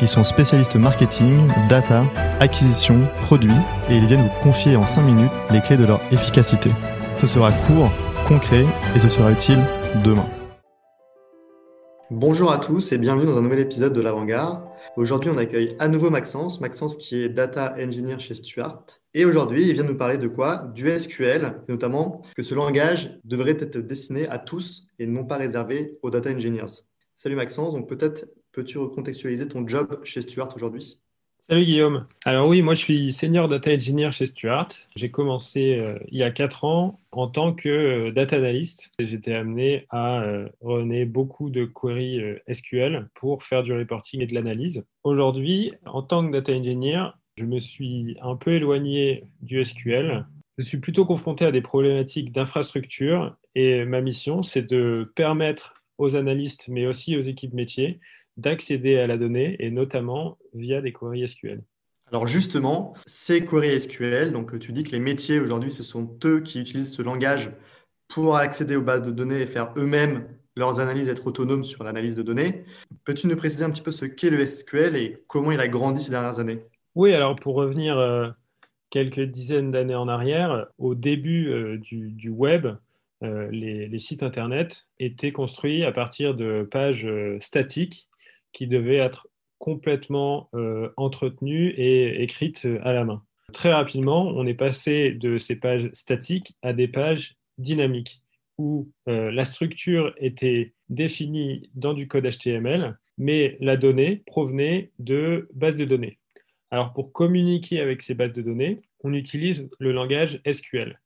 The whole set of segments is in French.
Ils sont spécialistes marketing, data, acquisition, produits et ils viennent vous confier en 5 minutes les clés de leur efficacité. Ce sera court, concret et ce sera utile demain. Bonjour à tous et bienvenue dans un nouvel épisode de l'Avant-Garde. Aujourd'hui, on accueille à nouveau Maxence, Maxence qui est data engineer chez Stuart. Et aujourd'hui, il vient nous parler de quoi? Du SQL, notamment que ce langage devrait être destiné à tous et non pas réservé aux data engineers. Salut Maxence, donc peut-être Peux-tu recontextualiser ton job chez Stuart aujourd'hui? Salut Guillaume. Alors oui, moi je suis senior data engineer chez Stuart. J'ai commencé euh, il y a 4 ans en tant que euh, data analyst. J'étais amené à euh, beaucoup de queries euh, SQL pour faire du reporting et de l'analyse. Aujourd'hui, en tant que data engineer, je me suis un peu éloigné du SQL. Je suis plutôt confronté à des problématiques d'infrastructure et ma mission, c'est de permettre aux analystes, mais aussi aux équipes métiers, d'accéder à la donnée et notamment via des queries SQL. Alors justement, ces queries SQL, donc tu dis que les métiers aujourd'hui, ce sont eux qui utilisent ce langage pour accéder aux bases de données et faire eux-mêmes leurs analyses, être autonomes sur l'analyse de données. Peux-tu nous préciser un petit peu ce qu'est le SQL et comment il a grandi ces dernières années? Oui, alors pour revenir euh, quelques dizaines d'années en arrière, au début euh, du, web, euh, les, les, sites Internet étaient construits à partir de pages statiques qui devaient être complètement euh, entretenues et écrites à la main. Très rapidement, on est passé de ces pages statiques à des pages dynamiques où euh, la structure était définie dans du code HTML, mais la donnée provenait de bases de données. Alors pour communiquer avec ces bases de données, on utilise le langage SQL.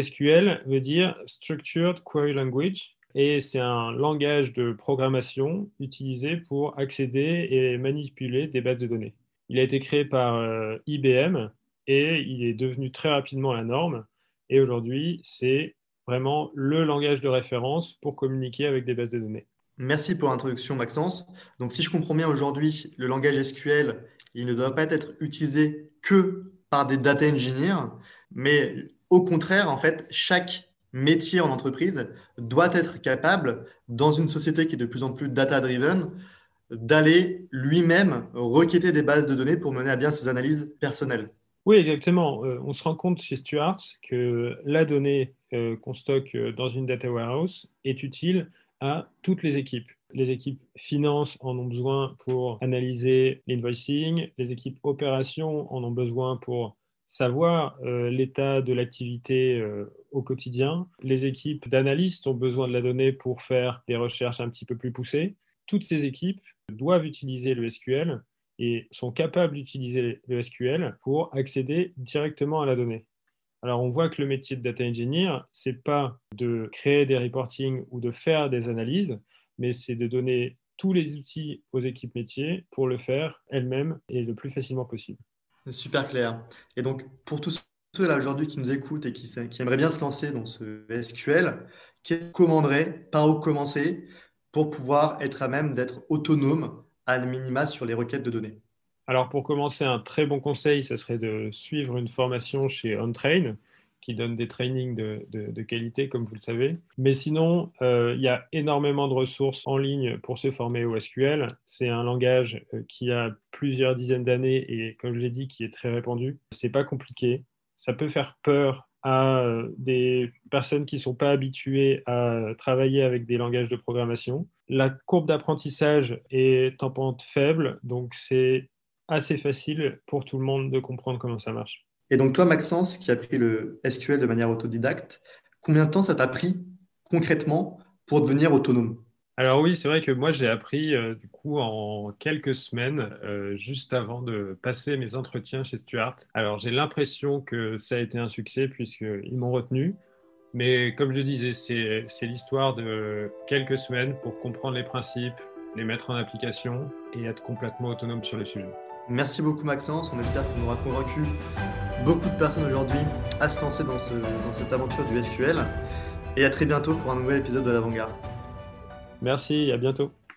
SQL veut dire Structured Query Language, et c'est un langage de programmation utilisé pour accéder et manipuler des bases de données. Il a été créé par euh, IBM et il est devenu très rapidement la norme. Et aujourd'hui, c'est vraiment le langage de référence pour communiquer avec des bases de données. Merci pour l'introduction, Maxence. Donc, si je comprends bien aujourd'hui, le langage SQL, il ne doit pas être utilisé que par des data engineers, mais au contraire, en fait, chaque métier en entreprise doit être capable, dans une société qui est de plus en plus data-driven, d'aller lui-même requêter des bases de données pour mener à bien ses analyses personnelles. Oui, exactement. Euh, on se rend compte chez Stuart que la donnée euh, qu'on stocke euh, dans une data warehouse est utile à toutes les équipes. Les équipes finance en ont besoin pour analyser l'invoicing, les équipes opérations en ont besoin pour savoir euh, l'état de l'activité euh, au quotidien. Les équipes d'analystes ont besoin de la donnée pour faire des recherches un petit peu plus poussées. Toutes ces équipes doivent utiliser le SQL et sont capables d'utiliser le SQL pour accéder directement à la donnée. Alors on voit que le métier de data engineer, c'est pas de créer des reporting ou de faire des analyses, mais c'est de donner tous les outils aux équipes métiers pour le faire elles-mêmes et le plus facilement possible. Super clair. Et donc, pour tous ceux là aujourd'hui qui nous écoutent et qui, aimeraient bien se lancer dans ce SQL, qu'est-ce commanderait, par où commencer pour pouvoir être à même d'être autonome à minima sur les requêtes de données? Alors, pour commencer, un très bon conseil, ce serait de suivre une formation chez OnTrain qui donne des trainings de, qualité, comme vous le savez. Mais sinon, euh, il y a énormément de ressources en ligne pour se former au SQL. C'est un langage euh, qui a plusieurs dizaines d'années et, comme je l'ai dit, qui est très répandu. C'est pas compliqué. Ça peut faire peur à euh, des personnes qui ne sont pas habituées à travailler avec des langages de programmation. La courbe d'apprentissage est en pente faible, donc c'est assez facile pour tout le monde de comprendre comment ça marche. Et donc toi, Maxence, qui a pris le SQL de manière autodidacte, combien de temps ça t'a pris concrètement pour devenir autonome? Alors oui, c'est vrai que moi j'ai appris euh, du coup en quelques semaines, euh, juste avant de passer mes entretiens chez Stuart. Alors j'ai l'impression que ça a été un succès puisqu'ils m'ont retenu. Mais comme je disais, c'est l'histoire de quelques semaines pour comprendre les principes, les mettre en application et être complètement autonome sur le sujet. Merci beaucoup Maxence, on espère qu'on aura convaincu beaucoup de personnes aujourd'hui à se lancer dans, dans cette aventure du SQL. Et à très bientôt pour un nouvel épisode de l'Avant-Garde. Merci, à bientôt.